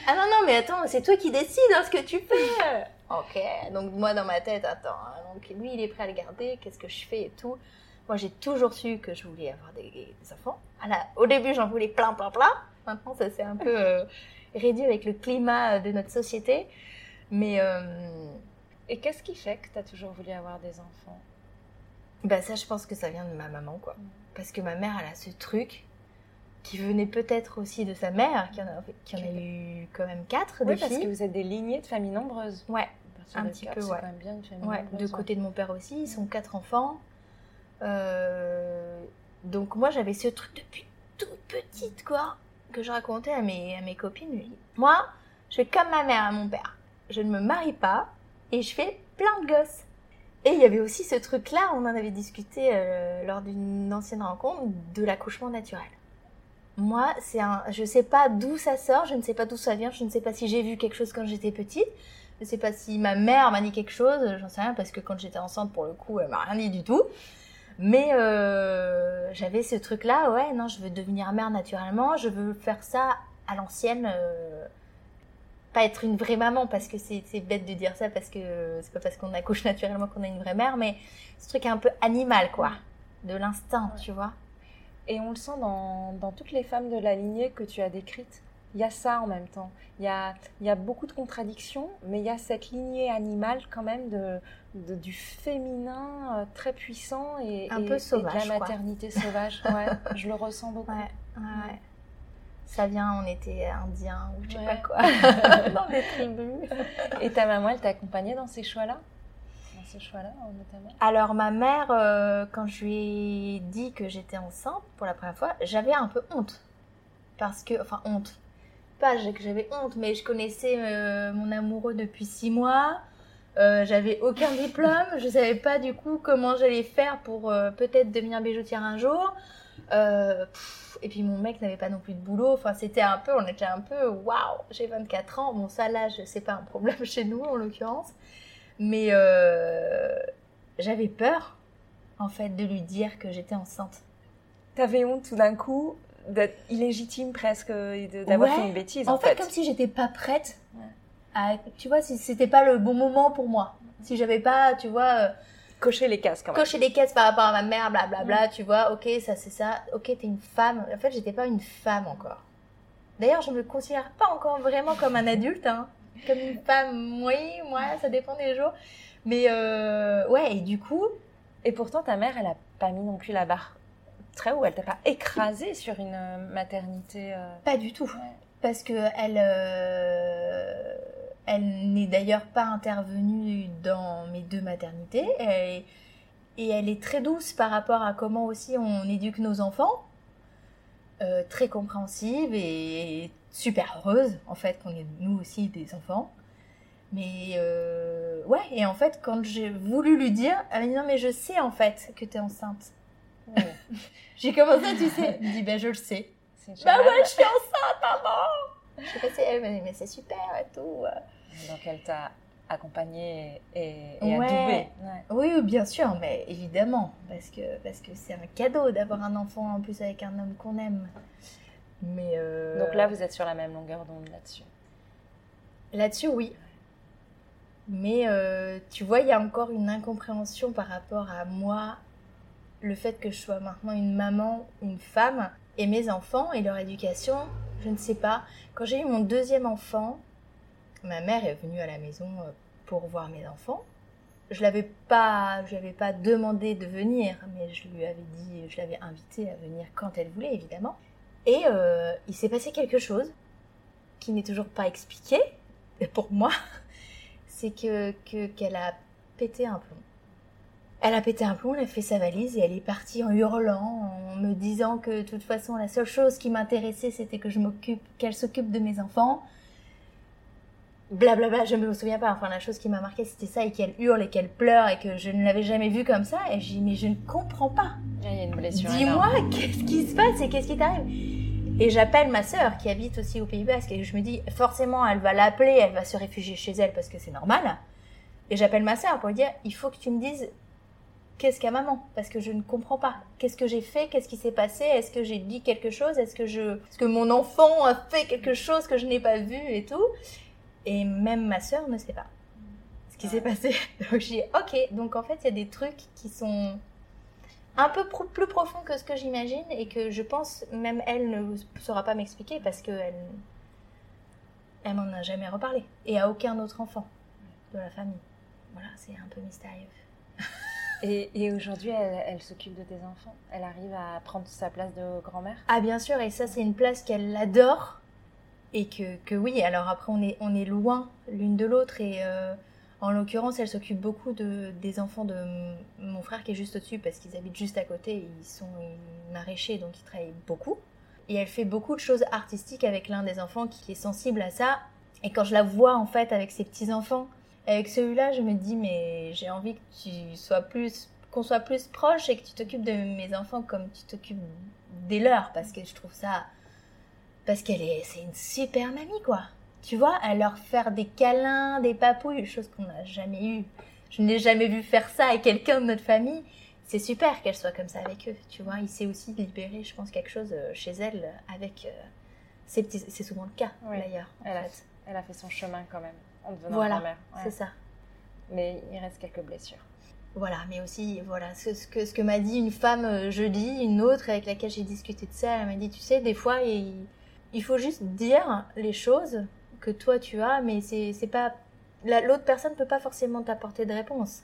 Ah non, non, mais attends, c'est toi qui décides hein, ce que tu fais Ok, donc moi, dans ma tête, attends, hein, donc lui, il est prêt à le garder, qu'est-ce que je fais et tout. Moi, j'ai toujours su que je voulais avoir des, des enfants. Ah au début, j'en voulais plein, plein, plein. Maintenant, ça s'est un peu euh, réduit avec le climat de notre société. Mais euh, Et qu'est-ce qui fait que tu as toujours voulu avoir des enfants? Bah ça, je pense que ça vient de ma maman, quoi. Parce que ma mère, elle a ce truc qui venait peut-être aussi de sa mère, qui en a, qui en a eu quand même quatre, Oui, des parce filles. que vous êtes des lignées de familles nombreuses. Ouais, Un petit peu, ouais. quand même bien une famille ouais, nombreuse. de côté de mon père aussi, ils sont quatre enfants. Euh, donc moi, j'avais ce truc depuis toute petite, quoi, que je racontais à mes, à mes copines. Moi, je fais comme ma mère et mon père. Je ne me marie pas et je fais plein de gosses. Et il y avait aussi ce truc-là, on en avait discuté euh, lors d'une ancienne rencontre, de l'accouchement naturel. Moi, c'est un, je sais pas d'où ça sort, je ne sais pas d'où ça vient, je ne sais pas si j'ai vu quelque chose quand j'étais petite, je ne sais pas si ma mère m'a dit quelque chose, j'en sais rien parce que quand j'étais enceinte, pour le coup, elle m'a rien dit du tout. Mais euh, j'avais ce truc-là, ouais, non, je veux devenir mère naturellement, je veux faire ça à l'ancienne. Euh, pas être une vraie maman parce que c'est bête de dire ça parce que c'est pas parce qu'on accouche naturellement qu'on a une vraie mère, mais ce truc un peu animal, quoi, de l'instinct, tu vois. Et on le sent dans, dans, toutes les femmes de la lignée que tu as décrites. Il y a ça en même temps. Il y a, il y a beaucoup de contradictions, mais il y a cette lignée animale quand même de, de du féminin euh, très puissant et, un peu sauvage, de la maternité sauvage. Ouais, je le ressens beaucoup. Ouais, ouais ça vient, on était indiens ou je sais pas quoi, dans des tribus. Et ta maman, elle t'a accompagnée dans ces choix-là? Dans ces choix-là, notamment? Alors, ma mère, euh, quand je lui ai dit que j'étais enceinte pour la première fois, j'avais un peu honte. Parce que, enfin, honte. Pas que j'avais honte, mais je connaissais euh, mon amoureux depuis six mois. Euh, j'avais aucun diplôme, je savais pas du coup comment j'allais faire pour peut-être devenir bijoutière un jour. Euh, et puis mon mec n'avait pas non plus de boulot. Enfin, c'était un peu, on était un peu, waouh, j'ai 24 ans. Bon, ça, l'âge, c'est pas un problème chez nous, en l'occurrence. Mais euh, j'avais peur, en fait, de lui dire que j'étais enceinte. T'avais honte tout d'un coup d'être illégitime presque, d'avoir fait une bêtise. En, fait, comme si j'étais pas prête. À, tu vois, si c'était pas le bon moment pour moi. Si j'avais pas, tu vois euh, cocher les cases quand même. Cocher les cases par rapport à ma mère, blablabla, bla, bla, tu vois, ok, ça c'est ça, ok, t'es une femme. En fait, j'étais pas une femme encore. D'ailleurs, je me considère pas encore vraiment comme un adulte, hein. Comme une femme, oui, moi, ça dépend des jours. Mais euh, ouais, et du coup. Et pourtant, ta mère, elle a pas mis non plus la barre très haut, elle t'a pas écrasée sur une euh, maternité. Euh, pas du tout. Parce que elle. Elle n'est d'ailleurs pas intervenue dans mes deux maternités. et elle est très douce par rapport à comment aussi on éduque nos enfants. Euh, très compréhensive et super heureuse, en fait, qu'on ait nous aussi des enfants. Mais euh, ouais, et en fait, quand j'ai voulu lui dire, elle m'a dit non, mais je sais en fait que tu es j'ai commencé, tu sais. Elle me dit, ben je le sais. Bah ouais, je suis enceinte, maman Je sais pas si elle m'a dit, mais c'est super et tout. Donc elle t'a accompagné et, et ouais. Oui, bien sûr, mais évidemment, parce que parce que c'est un cadeau d'avoir un enfant en plus avec un homme qu'on aime. Mais euh, donc là, vous êtes sur la même longueur d'onde là-dessus. Là-dessus, oui. Mais euh, tu vois, il y a encore une incompréhension par rapport à moi, le fait que je sois maintenant une maman, une femme, et mes enfants et leur éducation. Je ne sais pas. Quand j'ai eu mon deuxième enfant, ma mère est venue à la maison euh, pour voir mes enfants. Je l'avais pas, je l'avais pas demandé de venir, mais je lui avais dit, je l'avais invitée à venir quand elle voulait, évidemment. Et euh, il s'est passé quelque chose qui n'est toujours pas expliqué pour moi. C'est que qu'elle a pété un plomb. Elle a pété un plomb, elle a fait sa valise et elle est partie en hurlant, en me disant que de toute façon la seule chose qui m'intéressait c'était que je m'occupe, qu'elle s'occupe de mes enfants, blablabla, je me souviens pas. Enfin, la chose qui m'a marqué, c'était ça, et qu'elle hurle et qu'elle pleure, et que je ne l'avais jamais vue comme ça. Et j'ai dit, mais je ne comprends pas. Il y a une blessure. Dis-moi, qu'est-ce qui se passe et qu'est-ce qui t'arrive? Et j'appelle ma sœur, qui habite aussi au Pays Basque, et je me dis, forcément, elle va l'appeler, elle va se réfugier chez elle parce que c'est normal. Et j'appelle ma sœur pour lui dire, il faut que tu me dises qu'est-ce qu'a maman? Parce que je ne comprends pas. Qu'est-ce que j'ai fait? Qu'est-ce qui s'est passé? Est-ce que j'ai dit quelque chose? Est-ce que je, est-ce que mon enfant a fait quelque chose que je n'ai pas vu et tout? Et même ma sœur ne sait pas ce qui s'est passé. Donc j'ai ok, donc en fait il y a des trucs qui sont un peu plus profonds que ce que j'imagine et que je pense même elle ne saura pas m'expliquer parce que elle, elle m'en a jamais reparlé et à aucun autre enfant de la famille. Voilà, c'est un peu mystérieux. Et, aujourd'hui, elle, elle s'occupe de tes enfants. Elle arrive à prendre sa place de grand-mère. Ah bien sûr, et ça c'est une place qu'elle adore. Et que, que, oui, alors après on est, on est loin l'une de l'autre. Et euh, en l'occurrence elle s'occupe beaucoup de, des enfants de mon frère qui est juste au-dessus parce qu'ils habitent juste à côté, ils sont maraîchers donc ils travaillent beaucoup. Et elle fait beaucoup de choses artistiques avec l'un des enfants qui est sensible à ça. Et quand je la vois en fait avec ses petits-enfants, Avec celui-là, je me dis, mais j'ai envie que tu sois plus, qu'on soit plus proche et que tu t'occupes de mes enfants comme tu t'occupes des leurs, parce que je trouve ça, parce qu'elle est, c'est une super mamie, quoi. Tu vois, à leur faire des câlins, des papouilles, chose qu'on n'a jamais eu. Je n'ai jamais vu faire ça avec quelqu'un de notre famille. C'est super qu'elle soit comme ça avec eux, tu vois. Il sait aussi libérer, je pense, quelque chose euh, chez elle avec. euh, c'est petits- c'est souvent le cas, Oui. d'ailleurs. elle a fait son chemin quand même en devenant Voilà, grand-mère. Ouais. c'est ça. Mais il reste quelques blessures. Voilà, mais aussi, voilà, ce, ce que, ce que m'a dit une femme euh, jeudi, une autre avec laquelle j'ai discuté de ça, elle m'a dit, tu sais, des fois, il, il faut juste dire les choses que toi tu as, mais c'est c'est pas... la- L'autre personne peut pas forcément t'apporter de réponse.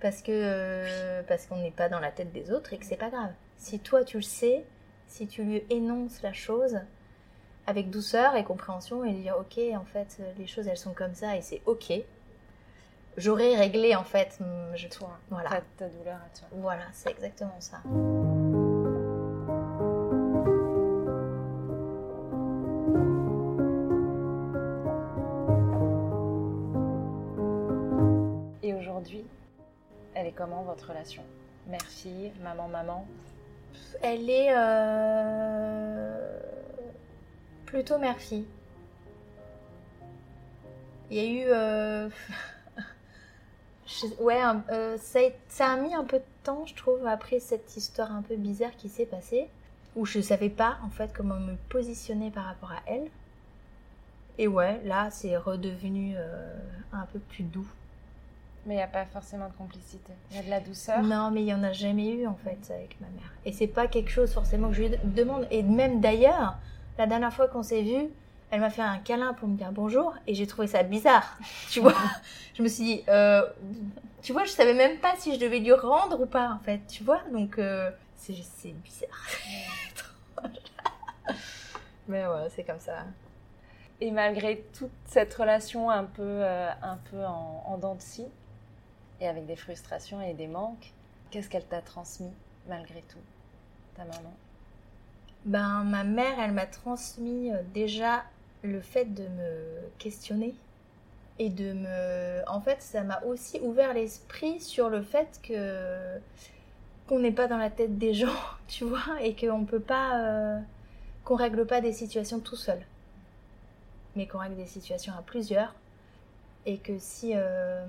Parce que euh, parce qu'on n'est pas dans la tête des autres et que c'est pas grave. Si toi tu le sais, si tu lui énonces la chose avec douceur et compréhension et dire ok en fait les choses elles sont comme ça et c'est ok, j'aurais réglé en fait je Toi, voilà ta, ta douleur à toi. voilà c'est exactement ça. Et aujourd'hui, elle est comment votre relation? Mère-fille, maman-maman Elle est euh, plutôt mère-fille. Il y a eu. euh, Ouais, euh, ça, a, ça a mis un peu de temps, je trouve, après cette histoire un peu bizarre qui s'est passée, où je savais pas en fait comment me positionner par rapport à elle. Et ouais, là, c'est redevenu euh, un peu plus doux. Mais il n'y a pas forcément de complicité. Il y a de la douceur. Non, mais il y en a jamais eu en fait avec ma mère. Et c'est pas quelque chose forcément que je lui demande. Et même d'ailleurs, la dernière fois qu'on s'est vu, elle m'a fait un câlin pour me dire bonjour et j'ai trouvé ça bizarre. Tu vois Je me suis dit, euh, tu vois, je savais même pas si je devais lui rendre ou pas en fait. Tu vois Donc euh, c'est bizarre. mais ouais, c'est comme ça. Et malgré toute cette relation un peu, euh, un peu en, en dents de scie, et avec des frustrations et des manques, qu'est-ce qu'elle t'a transmis malgré tout, ta maman? Ben, ma mère, elle m'a transmis euh, déjà le fait de me questionner et de me. En fait, ça m'a aussi ouvert l'esprit sur le fait que qu'on n'est pas dans la tête des gens, tu vois, et qu'on peut pas. euh, qu'on règle pas des situations tout seul, mais qu'on règle des situations à plusieurs, et que si. euh,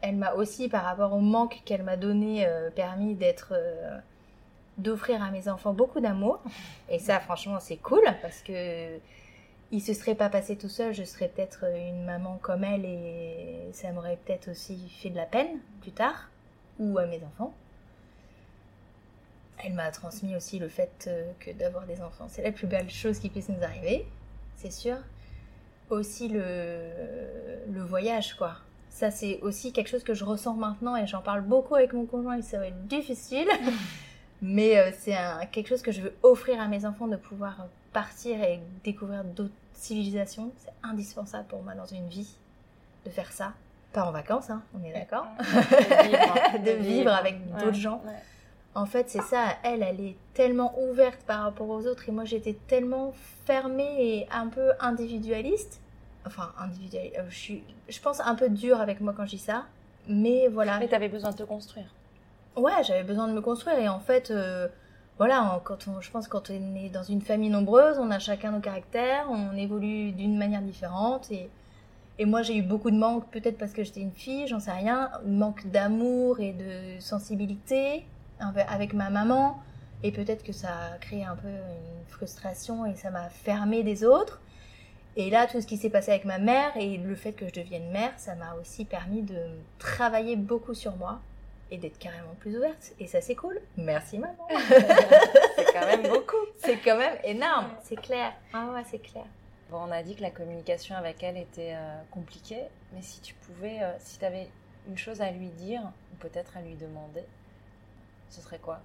elle m'a aussi, par rapport au manque qu'elle m'a donné, euh, permis d'être. D'offrir à mes enfants beaucoup d'amour. Et ça, franchement, c'est cool parce que il se serait pas passé tout seul. Je serais peut-être une maman comme elle et ça m'aurait peut-être aussi fait de la peine plus tard ou à mes enfants. Elle m'a transmis aussi le fait euh, que d'avoir des enfants, c'est la plus belle chose qui puisse nous arriver, c'est sûr. Aussi le, le voyage, quoi. Ça, c'est aussi quelque chose que je ressens maintenant et j'en parle beaucoup avec mon conjoint et ça va être difficile. Mais euh, c'est quelque chose que je veux offrir à mes enfants de pouvoir partir et découvrir d'autres civilisations. C'est indispensable pour moi dans une vie de faire ça. Pas en vacances, hein, on est d'accord De vivre, De vivre avec Ouais, d'autres gens. ouais. En fait, c'est ça. Elle, elle est tellement ouverte par rapport aux autres et moi, j'étais tellement fermée et un peu individualiste. Enfin, individualiste. euh, je suis, je pense, un peu dure avec moi quand je dis ça. Mais voilà. Mais t'avais besoin de te construire. Ouais, j'avais besoin de me construire et en fait, euh, voilà, quand on, je pense quand on est dans une famille nombreuse, on a chacun nos caractères, on évolue d'une manière différente et, et moi j'ai eu beaucoup de manque, peut-être parce que j'étais une fille, j'en sais rien, manque d'amour et de sensibilité avec avec ma maman et peut-être que ça a créé un peu une frustration et ça m'a fermé des autres. Et là, tout ce qui s'est passé avec ma mère et le fait que je devienne mère, ça m'a aussi permis de travailler beaucoup sur moi et d'être carrément plus ouverte. Et ça, c'est cool. Merci, maman. C'est quand même beaucoup. c'est quand même énorme. C'est clair. Ah ouais, c'est clair. Bon, on a dit que la communication avec elle était euh, compliquée, mais si tu pouvais, euh, si tu avais une chose à lui dire, ou peut-être à lui demander, ce serait quoi?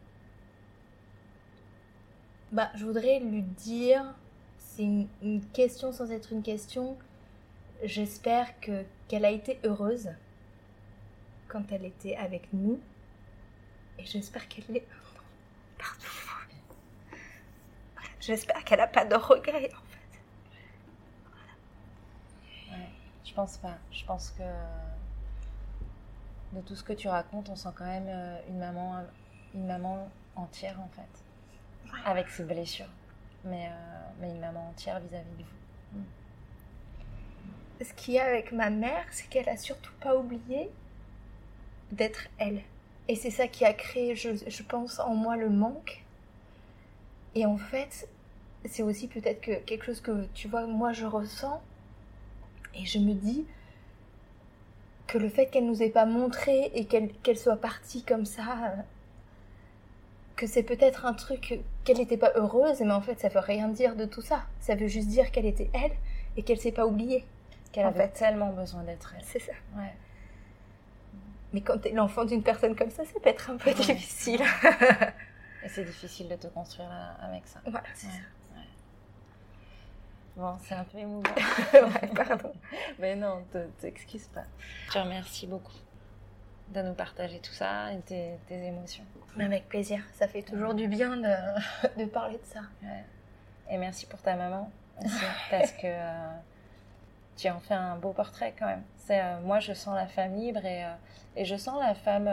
Bah, je voudrais lui dire, c'est une, une question sans être une question. J'espère que qu'elle a été heureuse quand elle était avec nous, et j'espère qu'elle l'est. Pardon. J'espère qu'elle a pas de regrets en fait. Je Je pense pas. Je pense que de tout ce que tu racontes, on sent quand même euh, une maman, une maman entière en fait, avec ses blessures, mais, euh, mais une maman entière vis-à-vis de vous. Mm. Ce qu'il y a avec ma mère, c'est qu'elle a surtout pas oublié d'être elle. Et c'est ça qui a créé, je, je, pense, en moi le manque. Et en fait, c'est aussi peut-être que quelque chose que, tu vois, moi je ressens. Et je me dis, que le fait qu'elle nous ait pas montré et qu'elle soit partie comme ça, que c'est peut-être un truc qu'elle n'était pas heureuse, mais en fait ça veut rien dire de tout ça. Ça veut juste dire qu'elle était elle et qu'elle s'est pas oubliée. Qu'elle avait tellement besoin d'être elle. C'est ça. Ouais. Mais quand t'es l'enfant d'une personne comme ça, ça peut être un peu difficile. et c'est difficile de te construire avec ça. Voilà, c'est ça. Bon, c'est un peu émouvant. ouais, pardon. Mais non, t'excuses pas. Je te remercie beaucoup de nous partager tout ça et tes, émotions. Avec plaisir. Ça fait toujours du bien de, de parler de ça. Ouais. Et merci pour ta maman aussi, parce que euh, tu en fais un beau portrait quand même. C'est euh, moi, je sens la femme libre et, euh, et je sens la femme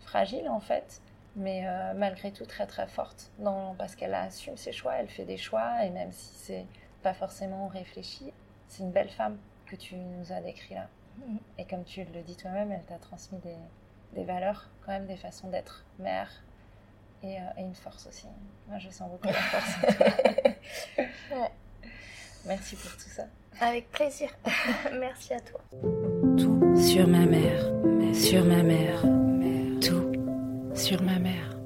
fragile en fait, mais malgré tout très très forte, dans, parce qu'elle assume ses choix, elle fait des choix et même si c'est pas forcément réfléchi. C'est une belle femme que tu nous as décrit là. Et comme tu le dis toi-même, elle t'a transmis des, des, valeurs, quand même des façons d'être mère et, euh, et, une force aussi. Moi, je sens beaucoup la force. Merci pour tout ça. Avec plaisir. Merci à toi. Tout sur ma mère, sur ma mère, tout sur ma mère.